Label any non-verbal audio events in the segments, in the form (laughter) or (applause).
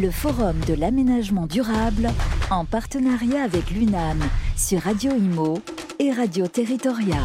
le Forum de l'aménagement durable en partenariat avec l'UNAM sur Radio Imo et Radio Territoria.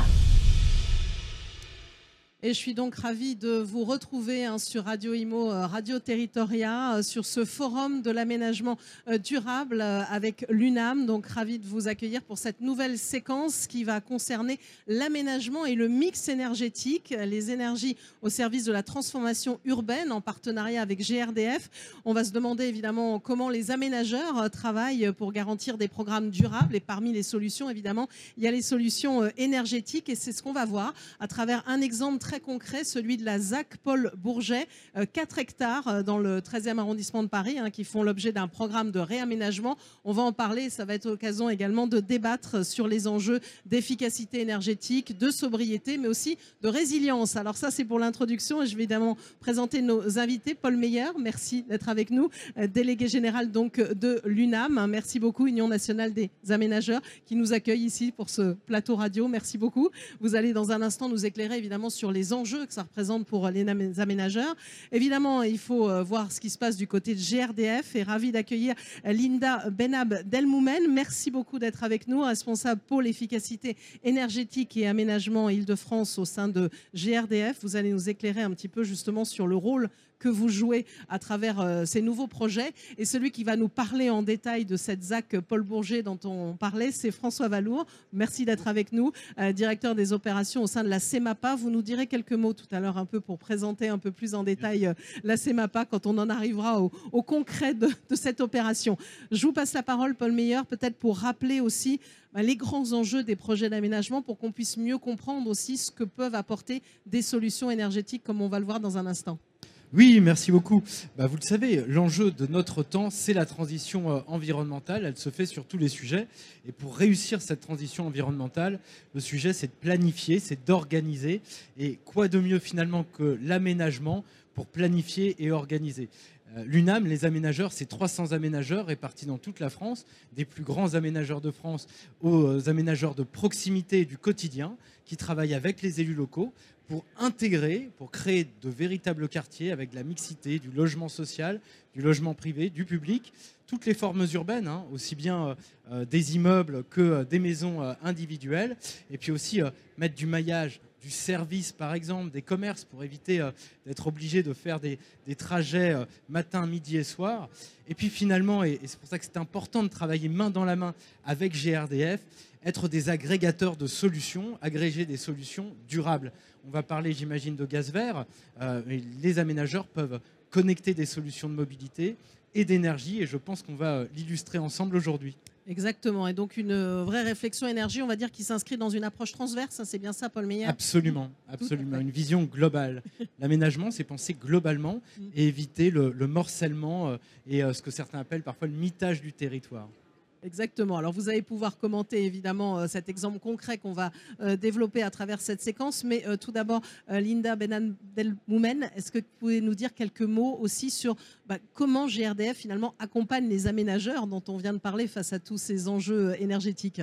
Et je suis donc ravie de vous retrouver hein, sur Radio Imo, euh, Radio Territoria, euh, sur ce forum de l'aménagement euh, durable avec l'UNAM. Donc ravie de vous accueillir pour cette nouvelle séquence qui va concerner l'aménagement et le mix énergétique, les énergies au service de la transformation urbaine en partenariat avec GRDF. On va se demander évidemment comment les aménageurs travaillent pour garantir des programmes durables. Et parmi les solutions, évidemment, il y a les solutions énergétiques. Et c'est ce qu'on va voir à travers un exemple très concret, celui de la ZAC Paul Bourget, 4 euh, hectares euh, dans le 13e arrondissement de Paris, hein, qui font l'objet d'un programme de réaménagement. On va en parler, ça va être l'occasion également de débattre sur les enjeux d'efficacité énergétique, de sobriété, mais aussi de résilience. Alors ça, c'est pour l'introduction et je vais évidemment présenter nos invités. Paul Meyer, merci d'être avec nous, euh, délégué général donc de l'UNAM. Merci beaucoup, Union nationale des aménageurs, qui nous accueille ici pour ce plateau radio. Merci beaucoup. Vous allez dans un instant nous éclairer évidemment sur les les enjeux que ça représente pour les aménageurs. Évidemment, il faut euh, voir ce qui se passe du côté de GRDF et ravi d'accueillir Linda Benab Delmoumen. Merci beaucoup d'être avec nous, responsable pôle efficacité énergétique et aménagement Île-de-France au sein de GRDF. Vous allez nous éclairer un petit peu justement sur le rôle que vous jouez à travers euh, ces nouveaux projets. Et celui qui va nous parler en détail de cette ZAC Paul Bourget dont on parlait, c'est François Valour. Merci d'être avec nous, euh, directeur des opérations au sein de la CEMAPA. Vous nous direz quelques mots tout à l'heure un peu pour présenter un peu plus en détail euh, la CEMAPA quand on en arrivera au, concret de, cette opération. Je vous passe la parole, Paul Meyer, peut-être pour rappeler aussi bah, les grands enjeux des projets d'aménagement pour qu'on puisse mieux comprendre aussi ce que peuvent apporter des solutions énergétiques comme on va le voir dans un instant. Oui, merci beaucoup. Bah, vous le savez, l'enjeu de notre temps, c'est la transition euh, environnementale. Elle se fait sur tous les sujets. Et pour réussir cette transition environnementale, le sujet, c'est de planifier, c'est d'organiser. Et quoi de mieux finalement que l'aménagement pour planifier et organiser? Euh, L'UNAM, les aménageurs, c'est 300 aménageurs répartis dans toute la France, des plus grands aménageurs de France aux euh, aménageurs de proximité du quotidien, qui travaillent avec les élus locaux pour intégrer, pour créer de véritables quartiers avec de la mixité, du logement social, du logement privé, du public, toutes les formes urbaines, hein, aussi bien euh, euh, des immeubles que euh, des maisons individuelles, et puis aussi mettre du maillage du service, par exemple, des commerces, pour éviter d'être obligé de faire des, trajets matin, midi et soir. Et puis finalement, et c'est pour ça que c'est important de travailler main dans la main avec GRDF, être des agrégateurs de solutions, agréger des solutions durables. On va parler, j'imagine, de gaz vert. Euh, les aménageurs peuvent connecter des solutions de mobilité et d'énergie, et je pense qu'on va l'illustrer ensemble aujourd'hui. Exactement. Et donc une euh, vraie réflexion énergie, on va dire, qui s'inscrit dans une approche transverse. Hein, c'est bien ça, Paul Meyer? Absolument, absolument. Une vision globale. L'aménagement, c'est penser globalement mm. et éviter le, morcellement euh, et ce que certains appellent parfois le mitage du territoire. Exactement. Alors vous allez pouvoir commenter évidemment euh, cet exemple concret qu'on va euh, développer à travers cette séquence. Mais euh, tout d'abord, Linda Benandelmoumen, est-ce que vous pouvez nous dire quelques mots aussi sur bah, comment GRDF finalement accompagne les aménageurs dont on vient de parler face à tous ces enjeux énergétiques?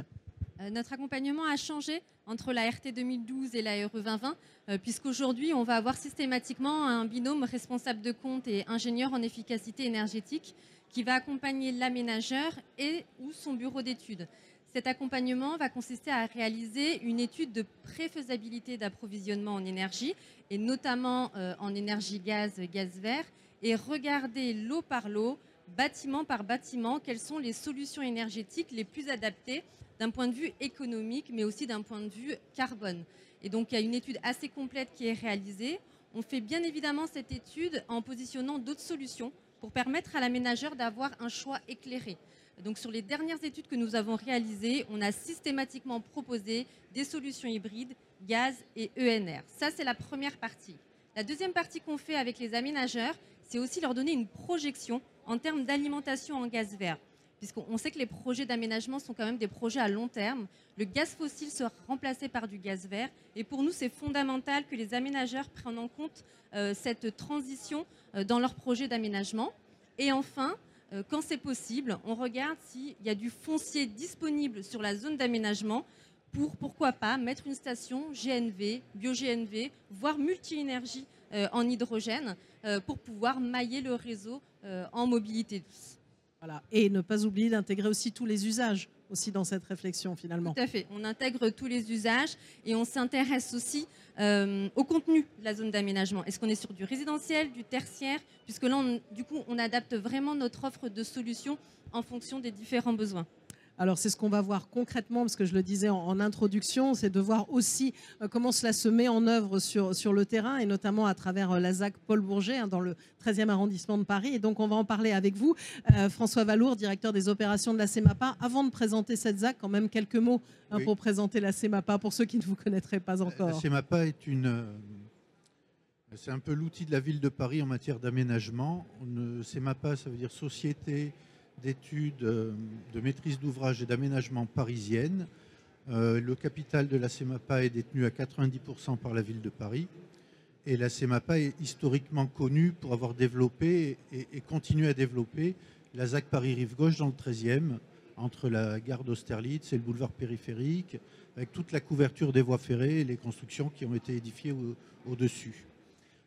Notre accompagnement a changé entre la RT 2012 et la RE 2020, puisqu'aujourd'hui, on va avoir systématiquement un binôme responsable de compte et ingénieur en efficacité énergétique qui va accompagner l'aménageur et ou son bureau d'études. Cet accompagnement va consister à réaliser une étude de préfaisabilité d'approvisionnement en énergie, et notamment euh, en énergie gaz, gaz vert, et regarder lot par lot, bâtiment par bâtiment, quelles sont les solutions énergétiques les plus adaptées d'un point de vue économique, mais aussi d'un point de vue carbone. Et donc, il y a une étude assez complète qui est réalisée. On fait bien évidemment cette étude en positionnant d'autres solutions pour permettre à l'aménageur d'avoir un choix éclairé. Donc sur les dernières études que nous avons réalisées, on a systématiquement proposé des solutions hybrides, gaz et ENR. Ça, c'est la première partie. La deuxième partie qu'on fait avec les aménageurs, c'est aussi leur donner une projection en termes d'alimentation en gaz vert puisqu'on sait que les projets d'aménagement sont quand même des projets à long terme. Le gaz fossile sera remplacé par du gaz vert. Et pour nous, c'est fondamental que les aménageurs prennent en compte euh, cette transition euh, dans leurs projets d'aménagement. Et enfin, euh, quand c'est possible, on regarde s'il y a du foncier disponible sur la zone d'aménagement pour, pourquoi pas, mettre une station GNV, bio-GNV, voire multi-énergie en hydrogène pour pouvoir mailler le réseau en mobilité douce. Voilà. Et ne pas oublier d'intégrer aussi tous les usages aussi dans cette réflexion finalement. Tout à fait. On intègre tous les usages et on s'intéresse aussi euh, au contenu de la zone d'aménagement. Est-ce qu'on est sur du résidentiel, du tertiaire? Puisque là, du coup, on adapte vraiment notre offre de solutions en fonction des différents besoins. Alors c'est ce qu'on va voir concrètement, parce que je le disais en, introduction, c'est de voir aussi euh, comment cela se met en œuvre sur, sur le terrain, et notamment à travers euh, la ZAC Paul Bourget, hein, dans le 13e arrondissement de Paris. Et donc on va en parler avec vous. Euh, François Valour, directeur des opérations de la CEMAPA. Avant de présenter cette ZAC, quand même quelques mots hein, pour présenter la CEMAPA, pour ceux qui ne vous connaîtraient pas encore. La CEMAPA est une... C'est un peu l'outil de la ville de Paris en matière d'aménagement. CEMAPA, ça veut dire Société d'études euh, de maîtrise d'ouvrage et d'aménagement parisienne. Euh, le capital de la CEMAPA est détenu à 90% par la ville de Paris. Et la CEMAPA est historiquement connue pour avoir développé et, et continué à développer la ZAC Paris-Rive-Gauche dans le 13e, entre la gare d'Austerlitz et le boulevard périphérique, avec toute la couverture des voies ferrées et les constructions qui ont été édifiées au-dessus.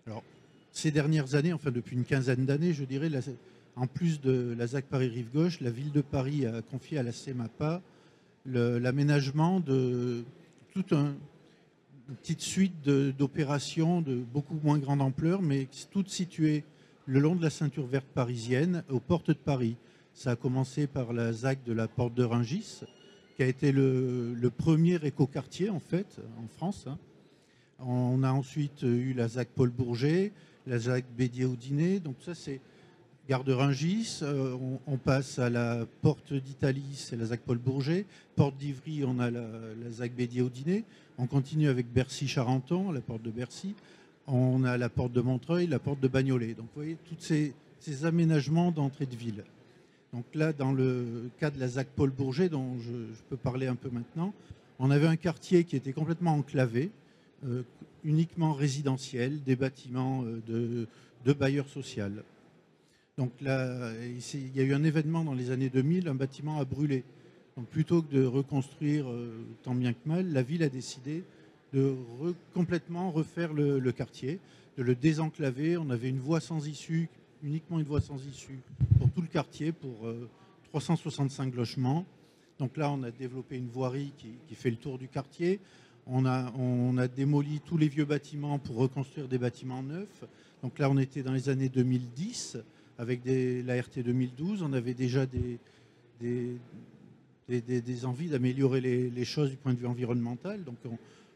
Alors, ces dernières années, enfin depuis une quinzaine d'années, je dirais, la, en plus de la ZAC Paris-Rive-Gauche, la ville de Paris a confié à la CEMAPA l'aménagement de toute une petite suite d'opérations de, beaucoup moins grande ampleur, mais toutes situées le long de la ceinture verte parisienne, aux portes de Paris. Ça a commencé par la ZAC de la porte de Rungis, qui a été le, premier écoquartier en fait en France. Hein. On a ensuite eu la ZAC Paul Bourget, la ZAC Bédier-Audinet. Donc ça c'est Gare de Rungis, euh, on, passe à la porte d'Italie, c'est la ZAC Paul Bourget. Porte d'Ivry, on a la, ZAC Bédier au dîner. On continue avec Bercy-Charenton, la porte de Bercy. On a la porte de Montreuil, la porte de Bagnolet. Donc vous voyez, tous ces, aménagements d'entrée de ville. Donc là, dans le cas de la ZAC Paul Bourget, dont je, peux parler un peu maintenant, on avait un quartier qui était complètement enclavé, euh, uniquement résidentiel, des bâtiments euh, de, de bailleurs sociaux. Donc là, il y a eu un événement dans les années 2000, un bâtiment a brûlé. Donc plutôt que de reconstruire euh, tant bien que mal, la ville a décidé de complètement refaire le, quartier, de le désenclaver. On avait une voie sans issue, uniquement une voie sans issue pour tout le quartier, pour 365 euh, logements. Donc là, on a développé une voirie qui, fait le tour du quartier. On a, on a, démoli tous les vieux bâtiments pour reconstruire des bâtiments neufs. Donc là, on était dans les années 2010 avec la RT 2012, on avait déjà des, des, envies d'améliorer les, choses du point de vue environnemental. Donc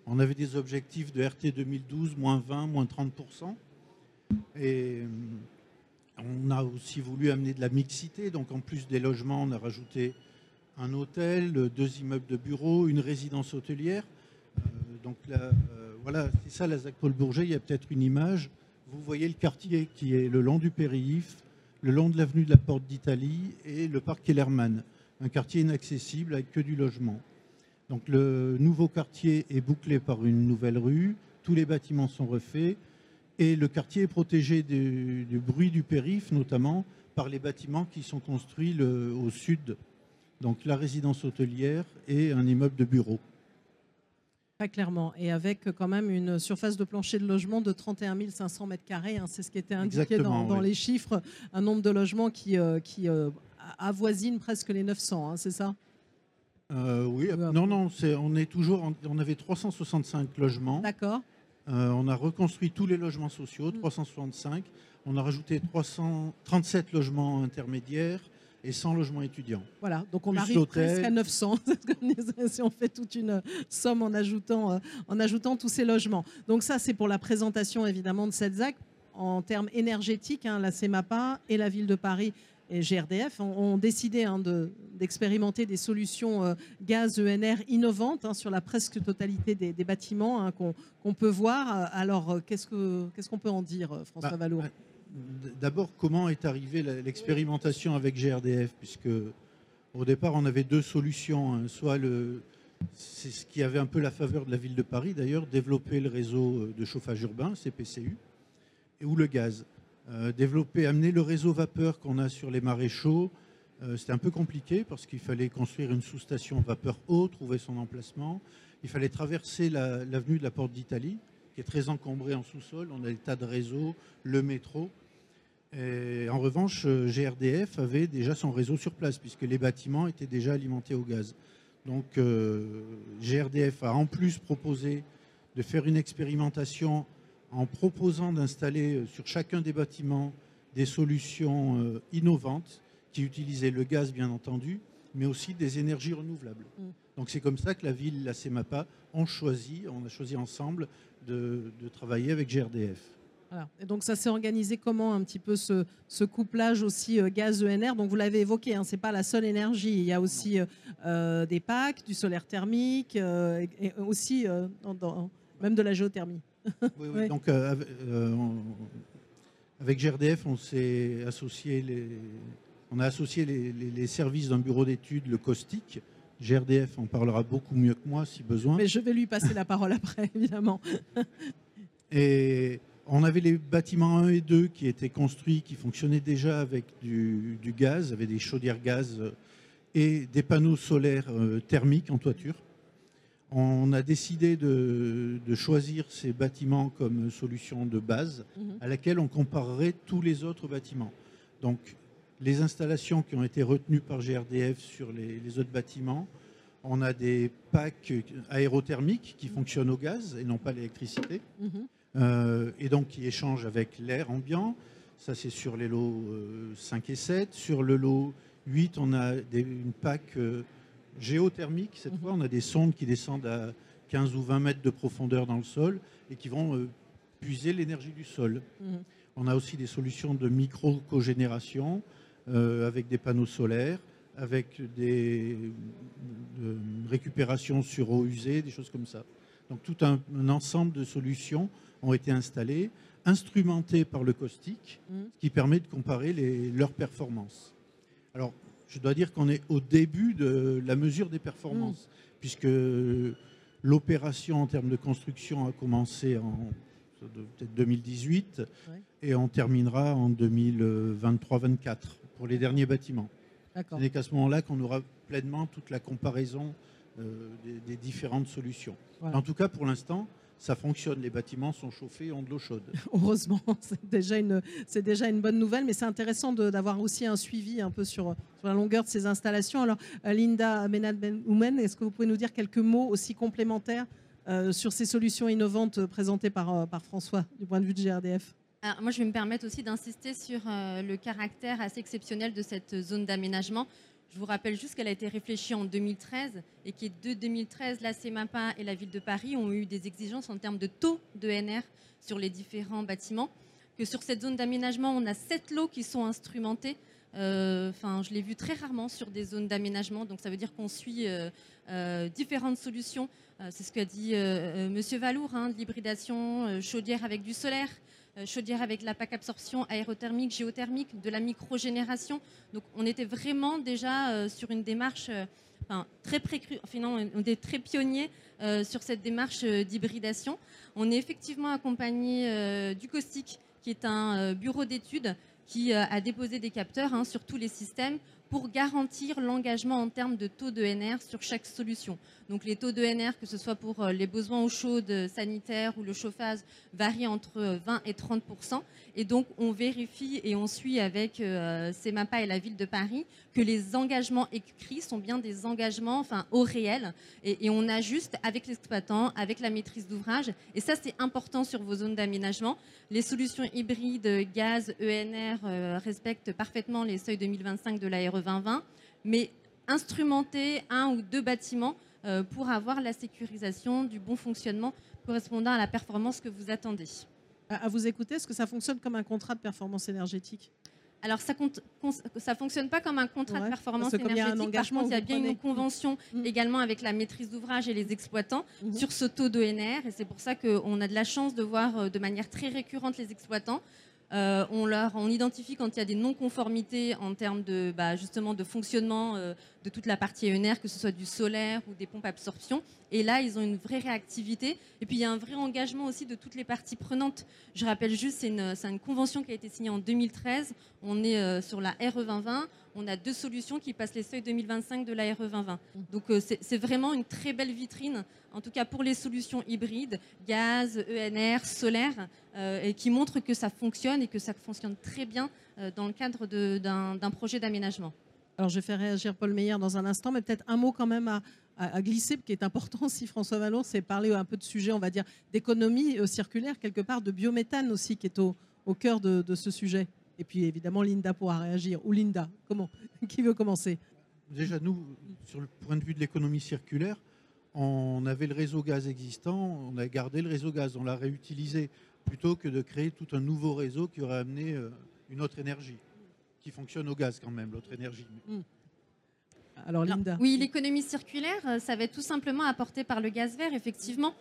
on, avait des objectifs de RT 2012, moins 20, moins 30%. Et on a aussi voulu amener de la mixité. Donc en plus des logements, on a rajouté un hôtel, deux immeubles de bureaux, une résidence hôtelière. Euh, donc euh, voilà, c'est ça la ZAC Paul Bourget. Il y a peut-être une image. Vous voyez le quartier qui est le long du périph', le long de l'avenue de la Porte d'Italie et le parc Kellerman, un quartier inaccessible avec que du logement. Donc le nouveau quartier est bouclé par une nouvelle rue, tous les bâtiments sont refaits et le quartier est protégé du, bruit du périph', notamment par les bâtiments qui sont construits au sud, donc la résidence hôtelière et un immeuble de bureaux clairement. Et avec quand même une surface de plancher de logement de 31 500 mètres carrés. Hein, c'est ce qui était indiqué dans, les chiffres. Un nombre de logements qui, euh, qui euh, avoisine presque les 900, hein, c'est ça? Euh, Oui, non, non, on est toujours, on avait 365 logements. D'accord. on a reconstruit tous les logements sociaux, 365. On a rajouté 337 logements intermédiaires et 100 logements étudiants. Voilà, donc on arrive presque à 900 (laughs) si on fait toute une somme en ajoutant, euh, en ajoutant tous ces logements. Donc ça, c'est pour la présentation évidemment de cette ZAC. En termes énergétiques, hein, la CEMAPA et la ville de Paris et GRDF ont, décidé hein, d'expérimenter des solutions euh, gaz ENR innovantes hein, sur la presque totalité des, bâtiments qu'on peut voir. Alors, qu'est-ce qu'on ce qu'on peut en dire, François bah, Valour? D'abord, comment est arrivée l'expérimentation avec GRDF Puisque au départ, on avait deux solutions. Hein. Soit c'est ce qui avait un peu la faveur de la ville de Paris d'ailleurs, développer le réseau euh, de chauffage urbain, CPCU, et ou le gaz. Euh, développer, amener le réseau vapeur qu'on a sur les maréchaux, euh, c'était un peu compliqué parce qu'il fallait construire une sous-station vapeur haut, trouver son emplacement. Il fallait traverser l'avenue de la Porte d'Italie, qui est très encombré en sous-sol. On a des tas de réseaux, le métro. Et en revanche, euh, GRDF avait déjà son réseau sur place, puisque les bâtiments étaient déjà alimentés au gaz. Donc euh, GRDF a en plus proposé de faire une expérimentation en proposant d'installer euh, sur chacun des bâtiments des solutions euh, innovantes qui utilisaient le gaz, bien entendu, mais aussi des énergies renouvelables. Mm. Donc c'est comme ça que la ville, la CEMAPA, ont choisi, on a choisi ensemble de, de travailler avec GRDF. Voilà. Et donc ça s'est organisé comment un petit peu ce, ce couplage aussi euh, gaz-ENR Donc vous l'avez évoqué, hein, c'est pas la seule énergie. Il y a aussi euh, euh, des packs, du solaire thermique, euh, et et aussi dans- dans- même de la géothermie. Oui. (laughs) Donc avec, GRDF, on s'est associé les, on a associé les, les- les services d'un bureau d'études, le caustique. GRDF en parlera beaucoup mieux que moi si besoin. Mais je vais lui passer la parole après, (laughs) évidemment. Et on avait les bâtiments 1 et 2 qui étaient construits, qui fonctionnaient déjà avec du, du gaz, avec des chaudières gaz euh, et des panneaux solaires euh, thermiques en toiture. On a décidé de, de choisir ces bâtiments comme solution de base Mhm. à laquelle on comparerait tous les autres bâtiments. Donc, les installations qui ont été retenues par GRDF sur les, les autres bâtiments, on a des packs aérothermiques qui fonctionnent au gaz et non pas à l'électricité, Mhm. Euh, et donc qui échangent avec l'air ambiant. Ça, c'est sur les lots euh, 5 et 7. Sur le lot 8, on a des, une PAC euh, géothermique. Cette fois, on a des sondes qui descendent à 15 ou 20 mètres de profondeur dans le sol et qui vont euh, puiser l'énergie du sol. Mhm. On a aussi des solutions de micro-cogénération euh, avec des panneaux solaires, avec des de récupération sur eau usée, des choses comme ça. Donc tout un, un ensemble de solutions ont été installées, instrumentées par le caustique, ce qui permet de comparer les- leurs performances. Alors, je dois dire qu'on est au début de la mesure des performances, puisque l'opération en termes de construction a commencé en peut-être 2018 Ouais. et on terminera en 2023-24 pour les derniers bâtiments. Ce n'est qu'à ce moment-là qu'on aura pleinement toute la comparaison des, des différentes solutions. Voilà. En tout cas, pour l'instant, ça fonctionne. Les bâtiments sont chauffés et ont de l'eau chaude. (laughs) Heureusement, c'est déjà une, c'est déjà une bonne nouvelle, mais c'est intéressant de- d'avoir aussi un suivi un peu sur, sur la longueur de ces installations. Alors, euh, Linda Menad Ben Oumen, est-ce que vous pouvez nous dire quelques mots aussi complémentaires euh, sur ces solutions innovantes euh, présentées par, euh, par François du point de vue de GRDF Alors, moi, je vais me permettre aussi d'insister sur euh, le caractère assez exceptionnel de cette zone d'aménagement. Je vous rappelle juste qu'elle a été réfléchie en 2013 et que de 2013, la CEMAPA et la ville de Paris ont eu des exigences en termes de taux de NR sur les différents bâtiments. Que sur cette zone d'aménagement, on a sept lots qui sont instrumentés. Euh, Enfin, je l'ai vu très rarement sur des zones d'aménagement, donc ça veut dire qu'on suit euh, euh, différentes solutions. C'est ce qu'a dit Monsieur Valour, hein, l'hybridation, chaudière avec du solaire, chaudière avec la PAC absorption aérothermique, géothermique, de la microgénération. Donc on était vraiment déjà euh, sur une démarche euh, enfin, très précru, enfin, non, on était très pionniers euh, sur cette démarche euh, d'hybridation. On est effectivement accompagné euh, du COSTIC, qui est un euh, bureau d'études qui euh, a déposé des capteurs hein, sur tous les systèmes pour garantir l'engagement en termes de taux de NR sur chaque solution. Donc les taux de NR, que ce soit pour euh, les besoins eau chaude euh, sanitaire ou le chauffage, varient entre euh, 20 et 30% Et donc on vérifie et on suit avec euh, CEMAPA et la ville de Paris que les engagements écrits sont bien des engagements enfin, au réel. Et, on ajuste avec l'exploitant, avec la maîtrise d'ouvrage. Et ça, c'est important sur vos zones d'aménagement. Les solutions hybrides gaz, ENR euh, respectent parfaitement les seuils 2025 de la RE 2020, mais instrumenter un ou deux bâtiments euh, pour avoir la sécurisation du bon fonctionnement correspondant à la performance que vous attendez. à, vous écouter, est-ce que ça fonctionne comme un contrat de performance énergétique? Alors, ça ne fonctionne pas comme un contrat Ouais, de performance énergétique. engagement, Par contre, il y a bien prenez. une convention Mhm. également avec la maîtrise d'ouvrage et les exploitants Mhm. sur ce taux d'ONR. Et c'est pour ça qu'on a de la chance de voir euh, de manière très récurrente les exploitants. Euh, on, leur, on identifie quand il y a des non-conformités en termes de, bah, justement de fonctionnement euh, de toute la partie ENR, que ce soit du solaire ou des pompes absorption. Et là, ils ont une vraie réactivité. Et puis, il y a un vrai engagement aussi de toutes les parties prenantes. Je rappelle juste, c'est une, une convention qui a été signée en 2013. On est euh, sur la RE 2020. On a deux solutions qui passent les seuils 2025 de la RE 2020. Donc euh, c'est vraiment une très belle vitrine, en tout cas pour les solutions hybrides, gaz, ENR, solaire, euh, et qui montre que ça fonctionne et que ça fonctionne très bien euh, dans le cadre d'un projet d'aménagement. Alors je vais faire réagir Paul Meyer dans un instant, mais peut-être un mot quand même à, glisser, qui est important aussi, François Vallon, c'est parler un peu de sujet, on va dire, d'économie circulaire, quelque part, de biométhane aussi, qui est au, cœur de ce sujet. Et puis évidemment, Linda pourra réagir. Ou Linda, comment (laughs) Qui veut commencer Déjà, nous, sur le point de vue de l'économie circulaire, on avait le réseau gaz existant, on a gardé le réseau gaz, on l'a réutilisé, plutôt que de créer tout un nouveau réseau qui aurait amené euh, une autre énergie, qui fonctionne au gaz quand même, l'autre énergie. Hmm. Alors Linda. oui, l'économie circulaire, euh, ça va être tout simplement apporté par le gaz vert, effectivement.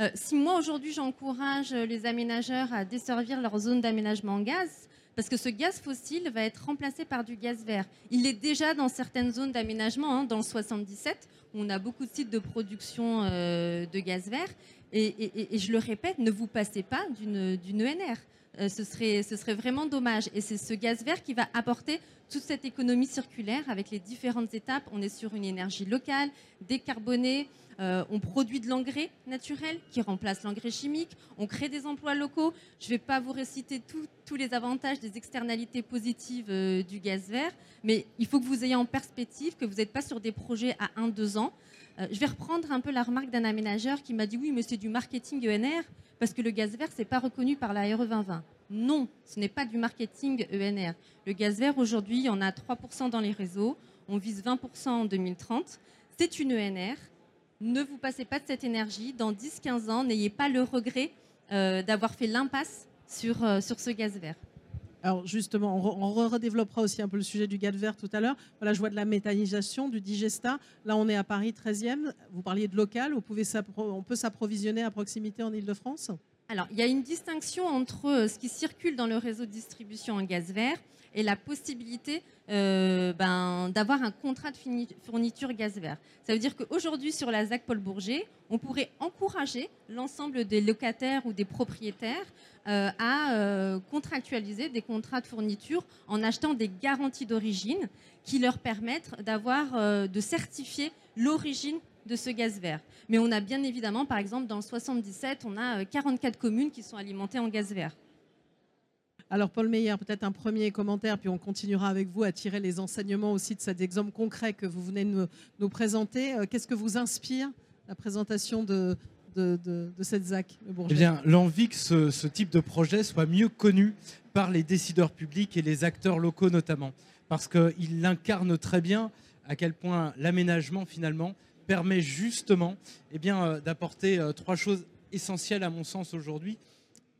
Euh, si moi aujourd'hui j'encourage les aménageurs à desservir leur zone d'aménagement en gaz, parce que ce gaz fossile va être remplacé par du gaz vert. Il est déjà dans certaines zones d'aménagement, hein, dans le 77, où on a beaucoup de sites de production euh, de gaz vert. Et, je le répète, ne vous passez pas d'une ENR. Euh, ce, serait, ce serait vraiment dommage. Et c'est ce gaz vert qui va apporter toute cette économie circulaire avec les différentes étapes. On est sur une énergie locale, décarbonée. Euh, on produit de l'engrais naturel qui remplace l'engrais chimique. On crée des emplois locaux. Je ne vais pas vous réciter tous les avantages des externalités positives euh, du gaz vert, mais il faut que vous ayez en perspective que vous n'êtes pas sur des projets à 1-2 ans. Euh, je vais reprendre un peu la remarque d'un aménageur qui m'a dit oui, mais c'est du marketing ENR parce que le gaz vert, n'est pas reconnu par la RE 2020. Non, ce n'est pas du marketing ENR. Le gaz vert, aujourd'hui, il y en a 3% dans les réseaux. On vise 20% en 2030. C'est une ENR ne vous passez pas de cette énergie. Dans 10-15 ans, n'ayez pas le regret euh, d'avoir fait l'impasse sur, euh, sur ce gaz vert. Alors justement, on, redéveloppera aussi un peu le sujet du gaz vert tout à l'heure. Voilà, je vois de la méthanisation, du digesta. Là, on est à Paris 13e. Vous parliez de local. Vous pouvez on peut s'approvisionner à proximité en Ile-de-France Alors, il y a une distinction entre euh, ce qui circule dans le réseau de distribution en gaz vert et la possibilité euh, ben, d'avoir un contrat de fourniture gaz vert. Ça veut dire qu'aujourd'hui, sur la ZAC Paul Bourget, on pourrait encourager l'ensemble des locataires ou des propriétaires euh, à euh, contractualiser des contrats de fourniture en achetant des garanties d'origine qui leur permettent d'avoir, de certifier l'origine de ce gaz vert. Mais on a bien évidemment, par exemple, dans le 77, on a 44 communes qui sont alimentées en gaz vert. Alors Paul Meyer, peut-être un premier commentaire, puis on continuera avec vous à tirer les enseignements aussi de cet exemple concret que vous venez de nous, présenter. Euh, qu'est-ce que vous inspire la présentation de, cette ZAC Eh bien, l'envie que ce, type de projet soit mieux connu par les décideurs publics et les acteurs locaux notamment, parce qu'il incarne très bien à quel point l'aménagement finalement permet justement eh bien, euh, d'apporter euh, trois choses essentielles à mon sens aujourd'hui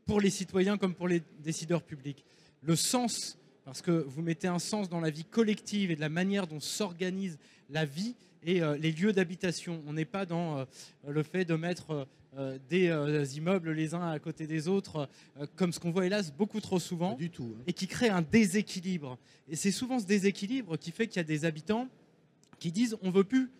pour les citoyens comme pour les décideurs publics. Le sens, parce que vous mettez un sens dans la vie collective et de la manière dont s'organise la vie et euh, les lieux d'habitation. On n'est pas dans euh, le fait de mettre euh, des immeubles les uns à côté des autres, comme ce qu'on voit hélas beaucoup trop souvent, du tout, hein. et qui crée un déséquilibre. Et c'est souvent ce déséquilibre qui fait qu'il y a des habitants qui disent on veut plus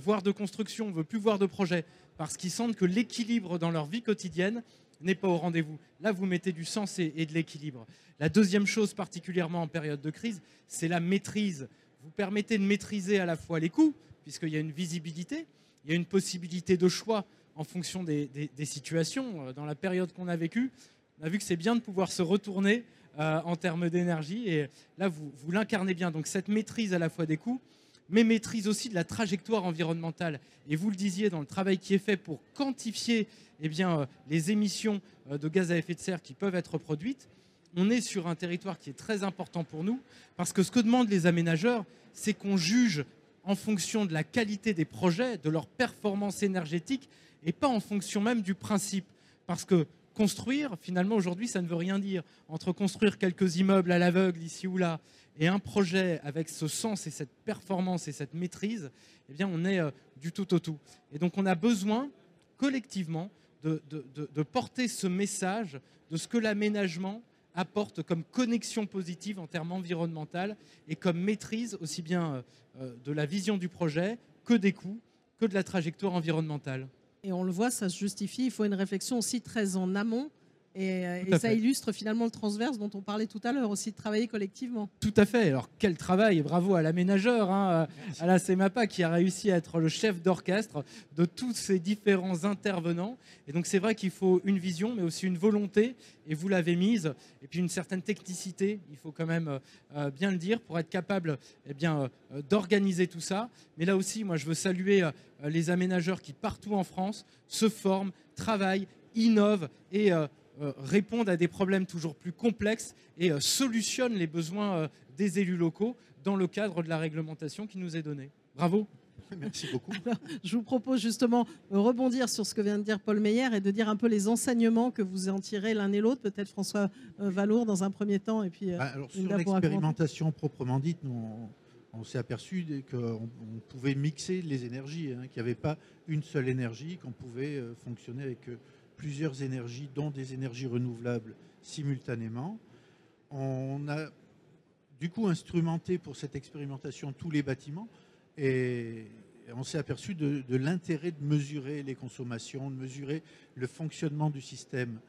voir de construction, on veut plus voir de projet, parce qu'ils sentent que l'équilibre dans leur vie quotidienne n'est pas au rendez-vous. Là, vous mettez du sens et, de l'équilibre. La deuxième chose, particulièrement en période de crise, c'est la maîtrise. Vous permettez de maîtriser à la fois les coûts, puisqu'il y a une visibilité, il y a une possibilité de choix en fonction des, situations. Euh, dans la période qu'on a vécue, on a vu que c'est bien de pouvoir se retourner euh, en termes d'énergie. Et là, vous, vous l'incarnez bien. Donc cette maîtrise à la fois des coûts, mais maîtrise aussi de la trajectoire environnementale. Et vous le disiez dans le travail qui est fait pour quantifier eh euh, les émissions euh, de gaz à effet de serre qui peuvent être produites, on est sur un territoire qui est très important pour nous, parce que ce que demandent les aménageurs, c'est qu'on juge en fonction de la qualité des projets, de leur performance énergétique, et pas en fonction même du principe. Parce que construire, finalement, aujourd'hui, ça ne veut rien dire. Entre construire quelques immeubles à l'aveugle ici ou là, et un projet avec ce sens et cette performance et cette maîtrise, eh bien, on est euh, du tout au tout. Et donc, on a besoin, collectivement, de, porter ce message de ce que l'aménagement apporte comme connexion positive en termes environnementaux et comme maîtrise aussi bien euh, euh, de la vision du projet que des coûts, que de la trajectoire environnementale. Et on le voit, ça se justifie. Il faut une réflexion aussi très en amont Et, euh, et ça fait. illustre finalement le transverse dont on parlait tout à l'heure aussi, de travailler collectivement. Tout à fait. Alors quel travail et bravo à l'aménageur, hein, à la CEMAPA qui a réussi à être le chef d'orchestre de tous ces différents intervenants. Et donc c'est vrai qu'il faut une vision, mais aussi une volonté, et vous l'avez mise, et puis une certaine technicité, il faut quand même euh, bien le dire, pour être capable eh bien, euh, d'organiser tout ça. Mais là aussi, moi je veux saluer euh, les aménageurs qui partout en France se forment, travaillent, innovent et euh, euh, répondent à des problèmes toujours plus complexes et euh, solutionnent les besoins euh, des élus locaux dans le cadre de la réglementation qui nous est donnée. Bravo. (laughs) Merci beaucoup. Je vous propose justement de rebondir sur ce que vient de dire Paul Meyer et de dire un peu les enseignements que vous en tirez l'un et l'autre. Peut-être François euh, Valour dans un premier temps et puis euh, Bah, alors, sur l'expérimentation proprement dite, nous, on, on s'est aperçu qu'on on pouvait mixer les énergies, hein, qu'il n'y avait pas une seule énergie, qu'on pouvait euh, fonctionner avec euh, plusieurs énergies, dont des énergies renouvelables simultanément. On a du coup instrumenté pour cette expérimentation tous les bâtiments et on s'est aperçu de, l'intérêt de mesurer les consommations, de mesurer le fonctionnement du système.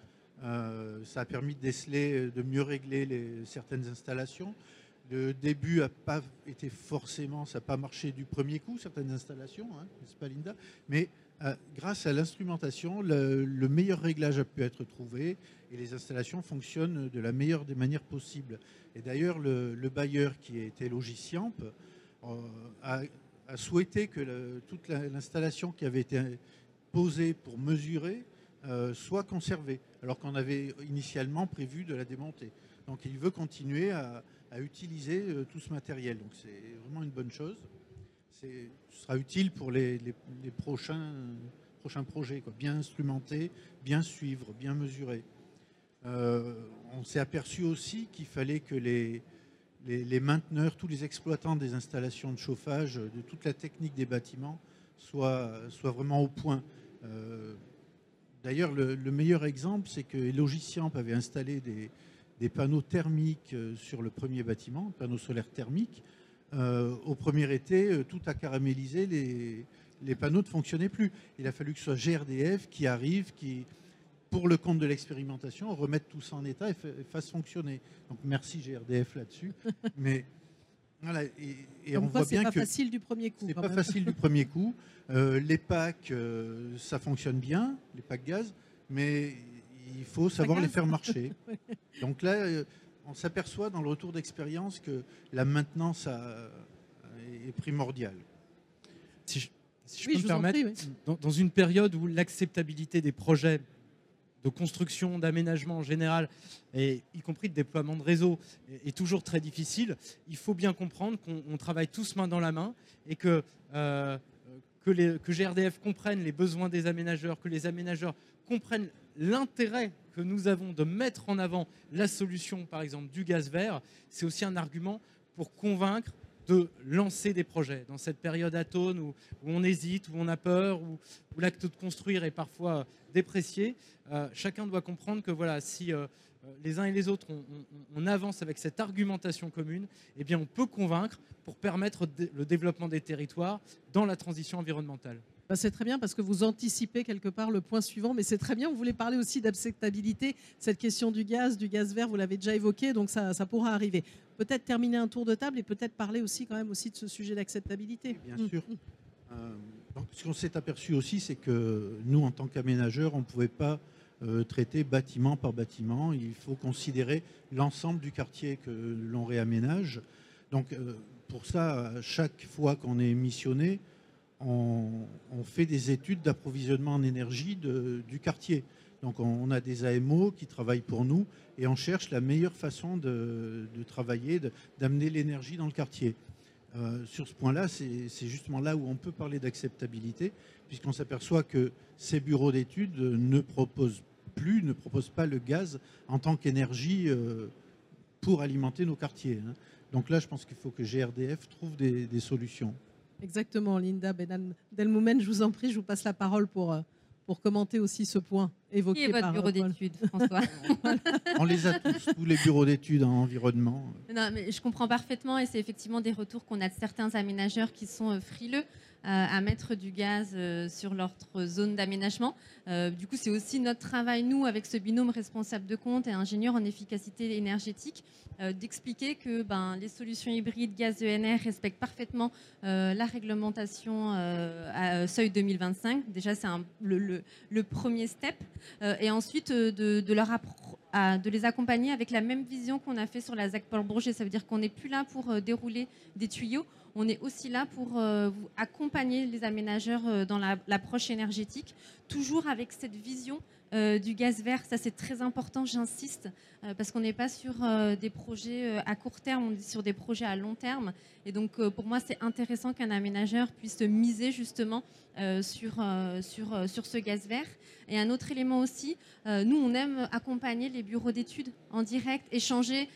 Euh, ça a permis de de mieux régler certaines installations. Le début n'a pas été forcément, ça n'a pas marché du premier coup, certaines installations, hein, n'est-ce pas Linda? Mais grâce à l'instrumentation, le, le meilleur réglage a pu être trouvé et les installations fonctionnent de la meilleure des manières possibles. Et d'ailleurs, le, le bailleur qui était Logiciamp euh, a, souhaité que toute la- l'installation qui avait été posée pour mesurer euh, soit conservée, alors qu'on avait initialement prévu de la démonter. Donc il veut continuer à, utiliser euh, tout ce matériel. Donc c'est vraiment une bonne chose. Ce sera utile pour les, prochains, projets, bien instrumenter, bien suivre, bien mesurer. Euh, on s'est aperçu aussi qu'il fallait que les, mainteneurs, tous les exploitants des installations de chauffage, de toute la technique des bâtiments, soient, vraiment au point. Euh, D'ailleurs, le, le meilleur exemple, c'est que Logiciamp avait installé des, des panneaux thermiques euh, sur le premier bâtiment, panneaux solaires thermiques. Euh, au premier été, euh, tout a caramélisé, les, les panneaux ne fonctionnaient plus. Il a fallu que ce soit GRDF qui arrive, qui, pour le compte de l'expérimentation, remette tout ça en état et, fa- et fasse fonctionner. Donc merci GRDF là-dessus. (laughs) Mais voilà, et, on quoi, voit c'est bien pas que facile du premier coup. c'est pas même. facile du (laughs) premier coup. Euh, les packs, ça fonctionne bien, les packs gaz, mais il faut savoir les faire marcher. (laughs) Donc là, on s'aperçoit dans le retour d'expérience que la maintenance a- est primordiale. Si je, si je Oui, peux je me permettre, prie, oui. dans, dans une période où l'acceptabilité des projets de construction, d'aménagement en général, et y compris de déploiement de réseau, est, est toujours très difficile, il faut bien comprendre qu'on on travaille tous main dans la main et que, euh, que, les, GRDF comprenne les besoins des aménageurs, que les aménageurs comprennent l'intérêt que nous avons de mettre en avant la solution, par exemple, du gaz vert. C'est aussi un argument pour convaincre de lancer des projets dans cette période atone où, on hésite, où on a peur, où, l'acte de construire est parfois déprécié. Euh, chacun doit comprendre que voilà, si euh, les uns et les autres on, on- on avance avec cette argumentation commune, eh bien on peut convaincre pour permettre le développement des territoires dans la transition environnementale. Bah, c'est très bien parce que vous anticipez quelque part le point suivant, mais c'est très bien. Vous voulez parler aussi d'acceptabilité. Cette question du gaz, du gaz vert, vous l'avez déjà évoqué, donc ça, ça pourra arriver. Peut-être terminer un tour de table et peut-être parler aussi quand même aussi de ce sujet d'acceptabilité. Bien Mm. sûr. Euh, donc, ce qu'on s'est aperçu aussi, c'est que nous, en tant qu'aménageurs, on ne pouvait pas euh, traiter bâtiment par bâtiment. Il faut considérer l'ensemble du quartier que l'on réaménage. Donc, euh, pour ça, chaque fois qu'on est missionné, on, fait des études d'approvisionnement en énergie du quartier. Donc, on, a des AMO qui travaillent pour nous et on cherche la meilleure façon de, travailler, d'amener l'énergie dans le quartier. Euh, sur ce point-là, c'est justement là où on peut parler d'acceptabilité, puisqu'on s'aperçoit que ces bureaux d'études ne proposent plus, ne proposent pas le gaz en tant qu'énergie euh, pour alimenter nos quartiers. hein. Donc là, je pense qu'il faut que GRDF trouve des, des solutions. Exactement, Linda Benan Delmoumen, je vous en prie, je vous passe la parole pour, euh, pour commenter aussi ce point évoqué Qui est votre par bureau Paul. d'études, François (laughs) (laughs) On les a tous, tous les bureaux d'études en environnement. Non, mais je comprends parfaitement et c'est effectivement des retours qu'on a de certains aménageurs qui sont euh, frileux euh, à mettre du gaz euh, sur leur zone d'aménagement. Euh, du coup, c'est aussi notre travail, nous, avec ce binôme responsable de compte et ingénieur en efficacité énergétique, euh, d'expliquer que ben, les solutions hybrides gaz ENR respectent parfaitement euh, la réglementation euh, euh, seuil 2025. Déjà, c'est le, premier step. Euh, et ensuite, euh, de, les accompagner avec la même vision qu'on a fait sur la ZAC Paul Bourget. Ça veut dire qu'on n'est plus là pour euh, dérouler des tuyaux, on est aussi là pour euh, accompagner les aménageurs euh, dans la- l'approche énergétique, toujours avec cette vision euh, du gaz vert. Ça, c'est très important, j'insiste, parce qu'on n'est pas sur des projets à court terme, on est sur des projets à long terme. Et donc, pour moi, c'est intéressant qu'un aménageur puisse miser justement sur, sur, ce gaz vert. Et un autre élément aussi, nous, on aime accompagner les bureaux d'études en direct, échanger,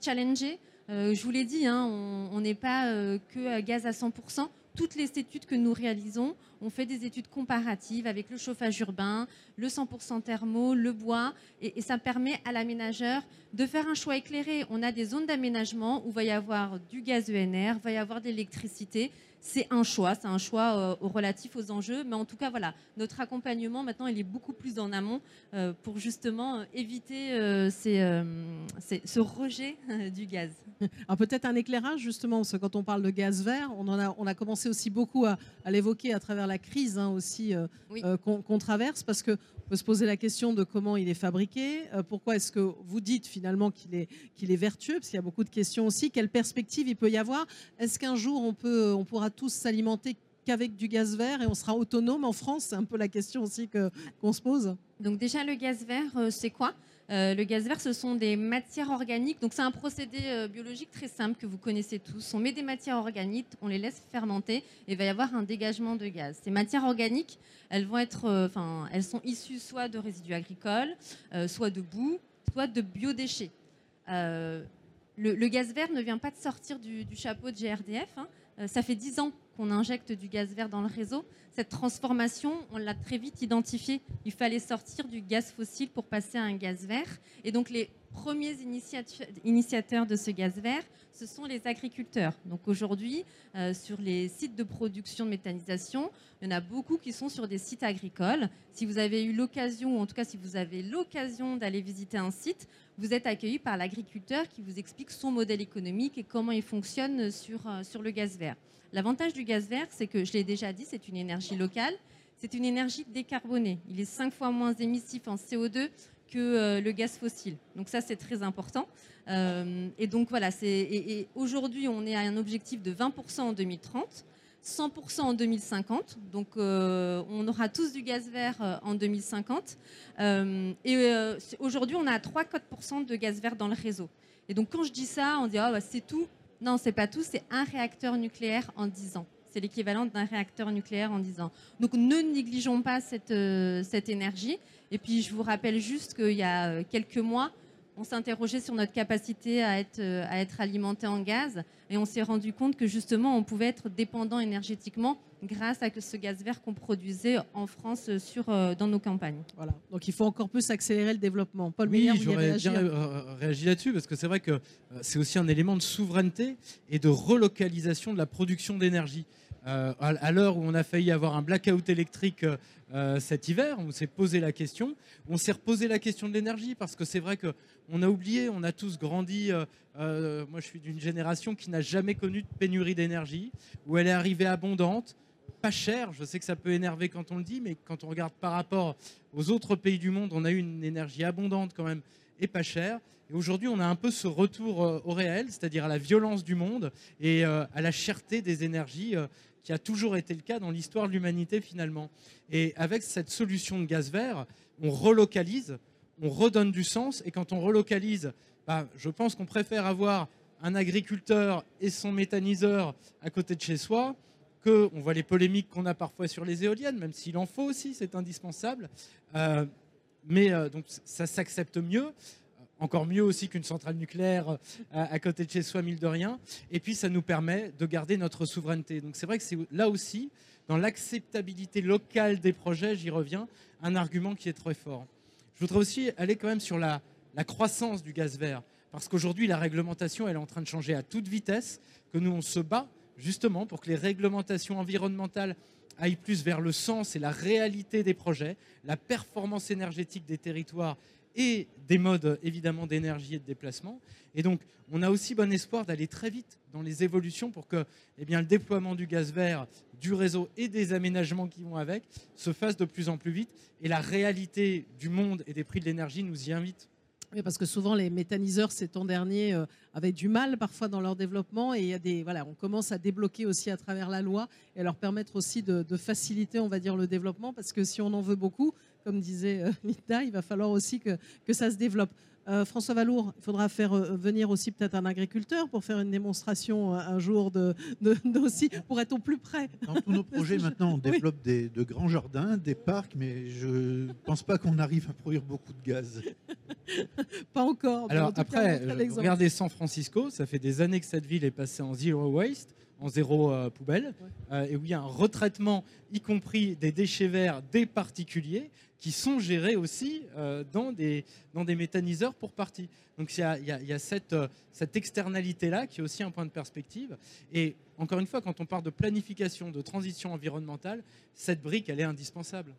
challenger. Euh, je vous l'ai dit, hein, on n'est pas euh, que gaz à 100%. Toutes les études que nous réalisons, on fait des études comparatives avec le chauffage urbain, le 100% thermo, le bois, et, et ça permet à l'aménageur de faire un choix éclairé. On a des zones d'aménagement où va y avoir du gaz ENR, va y avoir de l'électricité. C'est un choix, c'est un choix euh, relatif aux enjeux, mais en tout cas, voilà, notre accompagnement maintenant, il est beaucoup plus en amont euh, pour justement euh, éviter ces, ces- ce rejet du gaz. (laughs) Alors peut-être un éclairage justement, parce que quand on parle de gaz vert, on, en a, on a commencé aussi beaucoup à, à l'évoquer à travers la crise hein, aussi Oui. qu'on traverse, parce que on peut se poser la question de comment il est fabriqué, pourquoi est-ce que vous dites finalement qu'il est, qu'il est vertueux, parce qu'il y a beaucoup de questions aussi, quelle perspective il peut y avoir, est-ce qu'un jour on, peut, on pourra tous s'alimenter qu'avec du gaz vert et on sera autonome en France C'est un peu la question aussi qu'on se pose. Donc déjà, le gaz vert, euh, c'est quoi? Euh, Le gaz vert, ce sont des matières organiques. Donc c'est un procédé euh, biologique très simple que vous connaissez tous. On met des matières organiques, on les laisse fermenter et il va y avoir un dégagement de gaz. Ces matières organiques, elles vont être, enfin, elles sont issues soit de résidus agricoles, soit de boue, soit de biodéchets. Le, gaz vert ne vient pas de sortir du, du chapeau de GRDF. hein. Euh, ça fait 10 ans qu'on injecte du gaz vert dans le réseau. Cette transformation, on l'a très vite identifiée. Il fallait sortir du gaz fossile pour passer à un gaz vert. Et donc les premiers initiateurs de ce gaz vert, ce sont les agriculteurs. Donc aujourd'hui, euh, sur les sites de production de méthanisation, il y en a beaucoup qui sont sur des sites agricoles. Si vous avez eu l'occasion, ou en tout cas si vous avez l'occasion d'aller visiter un site, vous êtes accueilli par l'agriculteur qui vous explique son modèle économique et comment il fonctionne sur, euh, sur le gaz vert. L'avantage du gaz vert, c'est que, je l'ai déjà dit, c'est une énergie locale, c'est une énergie décarbonée. Il est cinq fois moins émissif en CO2 que euh, le gaz fossile. Donc ça, c'est très important. Euh, et donc voilà, aujourd'hui, on est à un objectif de 20% en 2030. 100% en 2050, donc euh, on aura tous du gaz vert en 2050. Euh, et aujourd'hui, on a 3-4% de gaz vert dans le réseau. Et donc quand je dis ça, on dit bah, c'est tout. Non, c'est pas tout, c'est un réacteur nucléaire en 10 ans. C'est l'équivalent d'un réacteur nucléaire en 10 ans. Donc ne négligeons pas cette, euh, cette énergie. Et puis je vous rappelle juste qu'il y a euh, quelques mois, on s'interrogeait sur notre capacité à être, euh, à être alimenté en gaz et on s'est rendu compte que justement on pouvait être dépendant énergétiquement grâce à ce gaz vert qu'on produisait en France sur, dans nos campagnes. Voilà. Donc il faut encore plus accélérer le développement. Paul Oui, j'aurais réagi, bien réagi là-dessus parce que c'est vrai que c'est aussi un élément de souveraineté et de relocalisation de la production d'énergie. Euh, à l'heure où on a failli avoir un blackout électrique euh, euh, cet hiver, on s'est posé la question. On s'est reposé la question de l'énergie parce que c'est vrai que on a oublié, on a tous grandi. moi, je suis d'une génération qui n'a jamais connu de pénurie d'énergie, où elle est arrivée abondante, pas chère. Je sais que ça peut énerver quand on le dit, mais quand on regarde par rapport aux autres pays du monde, on a eu une énergie abondante quand même et pas chère. Et aujourd'hui, on a un peu ce retour au réel, c'est-à-dire à la violence du monde et à la cherté des énergies, qui a toujours été le cas dans l'histoire de l'humanité finalement. Et avec cette solution de gaz vert, on relocalise, on redonne du sens. Et quand on relocalise, bah, je pense qu'on préfère avoir un agriculteur et son méthaniseur à côté de chez soi que, on voit les polémiques qu'on a parfois sur les éoliennes, même s'il en faut aussi, c'est indispensable. Euh, mais euh, donc ça s'accepte mieux, encore mieux aussi qu'une centrale nucléaire euh, à, côté de chez soi, mille de rien. Et puis ça nous permet de garder notre souveraineté. Donc c'est vrai que c'est là aussi dans l'acceptabilité locale des projets, j'y reviens, un argument qui est très fort. Je voudrais aussi aller quand même sur la, la croissance du gaz vert, parce qu'aujourd'hui, la réglementation, elle est en train de changer à toute vitesse, que nous, on se bat justement pour que les réglementations environnementales aillent plus vers le sens et la réalité des projets, la performance énergétique des territoires et des modes évidemment d'énergie et de déplacement. Et donc, on a aussi bon espoir d'aller très vite dans les évolutions pour que eh bien, le déploiement du gaz vert, du réseau et des aménagements qui vont avec se fasse de plus en plus vite. Et la réalité du monde et des prix de l'énergie nous y invite. Oui, parce que souvent les méthaniseurs ces temps derniers euh, avaient du mal parfois dans leur développement et il des voilà, on commence à débloquer aussi à travers la loi et à leur permettre aussi de, de faciliter, on va dire, le développement parce que si on en veut beaucoup, comme disait euh, Linda, il va falloir aussi que, que ça se développe. Euh, François Valour, il faudra faire euh, venir aussi peut-être un agriculteur pour faire une démonstration euh, un jour de, de, de aussi pour être au plus près. Dans tous nos (laughs) projets maintenant, on Oui. développe des, de grands jardins, des parcs, mais je ne pense pas qu'on arrive à produire beaucoup de gaz. (laughs) Pas encore. en Alors cas, après, euh, regardez San Francisco, ça fait des années que cette ville est passée en zero waste, en zéro euh, poubelle, euh, et où il y a un retraitement, y compris des déchets verts des particuliers, qui sont gérés aussi euh, dans, des, dans des méthaniseurs pour partie. Donc il y a, il y a- il y a cette, cette externalité-là qui est aussi un point de perspective. Et encore une fois, quand on parle de planification, de transition environnementale, cette brique, elle est indispensable.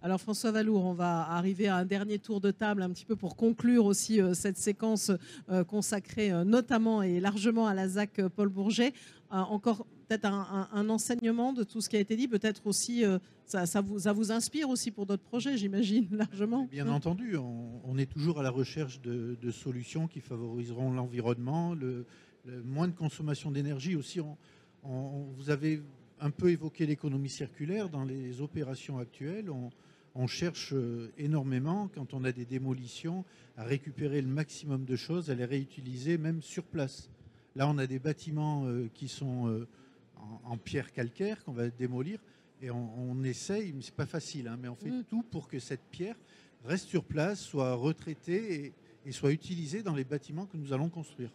Alors François Valour, on va arriver à un dernier tour de table un petit peu pour conclure aussi euh, cette séquence euh, consacrée euh, notamment et largement à la ZAC Paul Bourget. Encore peut-être un, un- un enseignement de tout ce qui a été dit, peut-être aussi euh, ça, ça vous, ça vous inspire aussi pour d'autres projets, j'imagine, (laughs) largement. Bien entendu, on, on est toujours à la recherche de, de solutions qui favoriseront l'environnement, le, le moins de consommation d'énergie aussi. On- on- vous avez un peu évoqué l'économie circulaire dans les opérations actuelles. On, on cherche euh, énormément, quand on a des démolitions, à récupérer le maximum de choses, à les réutiliser même sur place. Là, on a des bâtiments euh, qui sont euh, en, en pierre calcaire qu'on va démolir. Et on, on essaye, mais c'est pas facile, hein, mais on fait Mm. tout pour que cette pierre reste sur place, soit retraitée et, et soit utilisée dans les bâtiments que nous allons construire.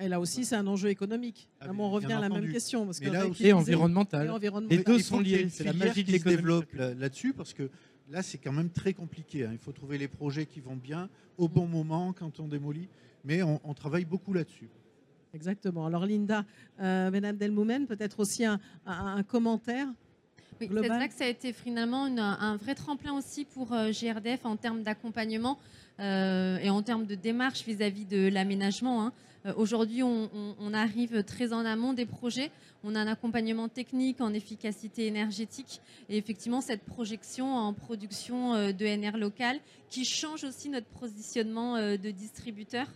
Et là aussi, c'est un enjeu économique. Ah, Là, on revient à la même question. Parce que là aussi- Et environnemental. Les deux sont liés, c'est la magie de qui se développe là- là-dessus parce que là, c'est quand même très compliqué. hein. Il faut trouver les projets qui vont bien au bon moment quand on démolit. Mais on, on travaille beaucoup là-dessus. Exactement. Alors Linda euh, Ben Abdelmoumen, peut-être aussi un, un- un commentaire. Oui, c'est vrai que ça a été finalement une- un vrai tremplin aussi pour euh, GRDF en termes d'accompagnement euh, et en termes de démarche vis-à-vis de l'aménagement. hein. Euh, Aujourd'hui, on, on- on arrive très en amont des projets. On a un accompagnement technique en efficacité énergétique et effectivement cette projection en production euh, de NR local qui change aussi notre positionnement de distributeur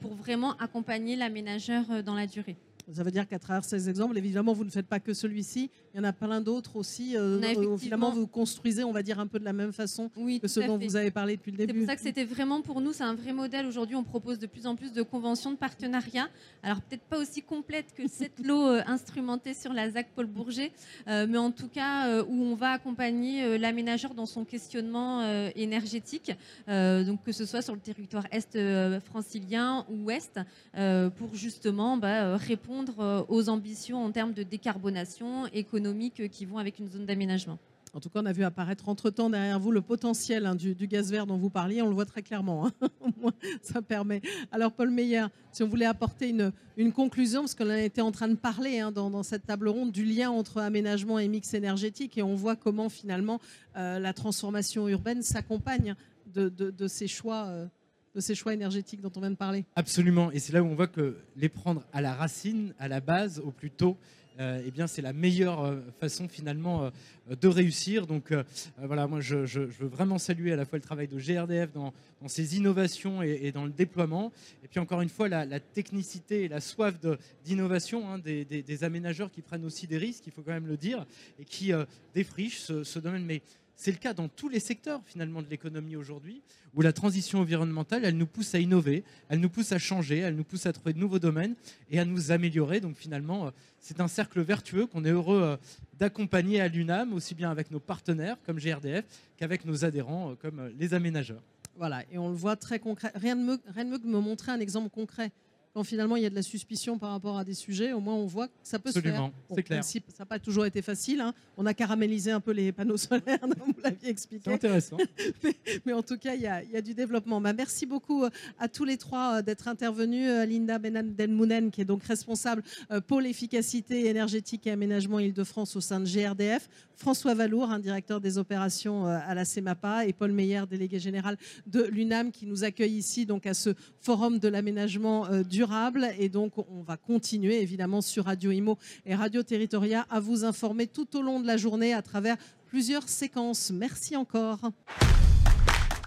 pour vraiment accompagner l'aménageur euh, dans la durée. Ça veut dire qu'à travers ces exemples, évidemment, vous ne faites pas que celui-ci. Il y en a plein d'autres aussi. euh, effectivement- finalement, vous construisez, on va dire, un peu de la même façon Oui, que ce dont fait. vous avez parlé depuis le C'est début. pour ça que c'était vraiment pour nous, c'est un vrai modèle. Aujourd'hui, on propose de plus en plus de conventions de partenariat. Alors peut-être pas aussi complète que (laughs) cette lot euh, instrumentée sur la ZAC Paul Bourget, euh, mais en tout cas euh, où on va accompagner euh, l'aménageur dans son questionnement euh, énergétique, euh, donc que ce soit sur le territoire est euh, francilien ou ouest, euh, pour justement bah, euh, répondre euh, aux ambitions en termes de décarbonation économique euh, qui vont avec une zone d'aménagement. En tout cas, on a vu apparaître entre-temps derrière vous le potentiel hein, du, du gaz vert dont vous parliez. On le voit très clairement. hein. (laughs) Ça permet. Alors, Paul Meyer, si on voulait apporter une, une conclusion, parce qu'on a été en train de parler hein, dans, dans cette table ronde du lien entre aménagement et mix énergétique, et on voit comment finalement euh, la transformation urbaine s'accompagne de, de- de ces choix. euh, de ces choix énergétiques dont on vient de parler. Absolument. Et c'est là où on voit que les prendre à la racine, à la base, au plus tôt, euh, eh bien, c'est la meilleure euh, façon finalement euh, de réussir. Donc euh, euh, voilà, moi je, veux vraiment saluer à la fois le travail de GRDF dans, ses innovations et, dans le déploiement. Et puis encore une fois, la, technicité et la soif d'innovation hein, des, aménageurs qui prennent aussi des risques, il faut quand même le dire, et qui euh, défrichent ce, domaine. C'est le cas dans tous les secteurs finalement de l'économie aujourd'hui, où la transition environnementale, elle nous pousse à innover, elle nous pousse à changer, elle nous pousse à trouver de nouveaux domaines et à nous améliorer. Donc finalement, euh, c'est un cercle vertueux qu'on est heureux euh, d'accompagner à l'UNAM, aussi bien avec nos partenaires comme GRDF qu'avec nos adhérents euh, comme les aménageurs. Voilà, et on le voit très concret. Rien de mieux, que me montrer un exemple concret. Quand finalement il y a de la suspicion par rapport à des sujets, au moins on voit que ça peut se faire. Absolument, Bon, c'est clair. si ça n'a pas toujours été facile. hein. On a caramélisé un peu les panneaux (laughs) solaires, vous l'aviez C'est expliqué. intéressant. (laughs) Mais en tout cas, il y a, il y a du développement. Bah, merci beaucoup euh, à tous les trois euh, d'être intervenus. Euh, Linda Benan Delmounen, qui est donc responsable pôle efficacité énergétique et aménagement Île-de-France au sein de GRDF. François Valour, un directeur des opérations à la CEMAPA. Et Paul Meyer, délégué général de l'UNAM, qui nous accueille ici donc à ce forum de l'aménagement euh, Et donc, on va continuer évidemment sur Radio Imo et Radio Territoria à vous informer tout au long de la journée à travers plusieurs séquences. Merci encore.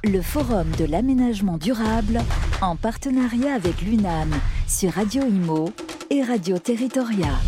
Le Forum de l'aménagement durable en partenariat avec l'UNAM sur Radio Imo et Radio Territoria.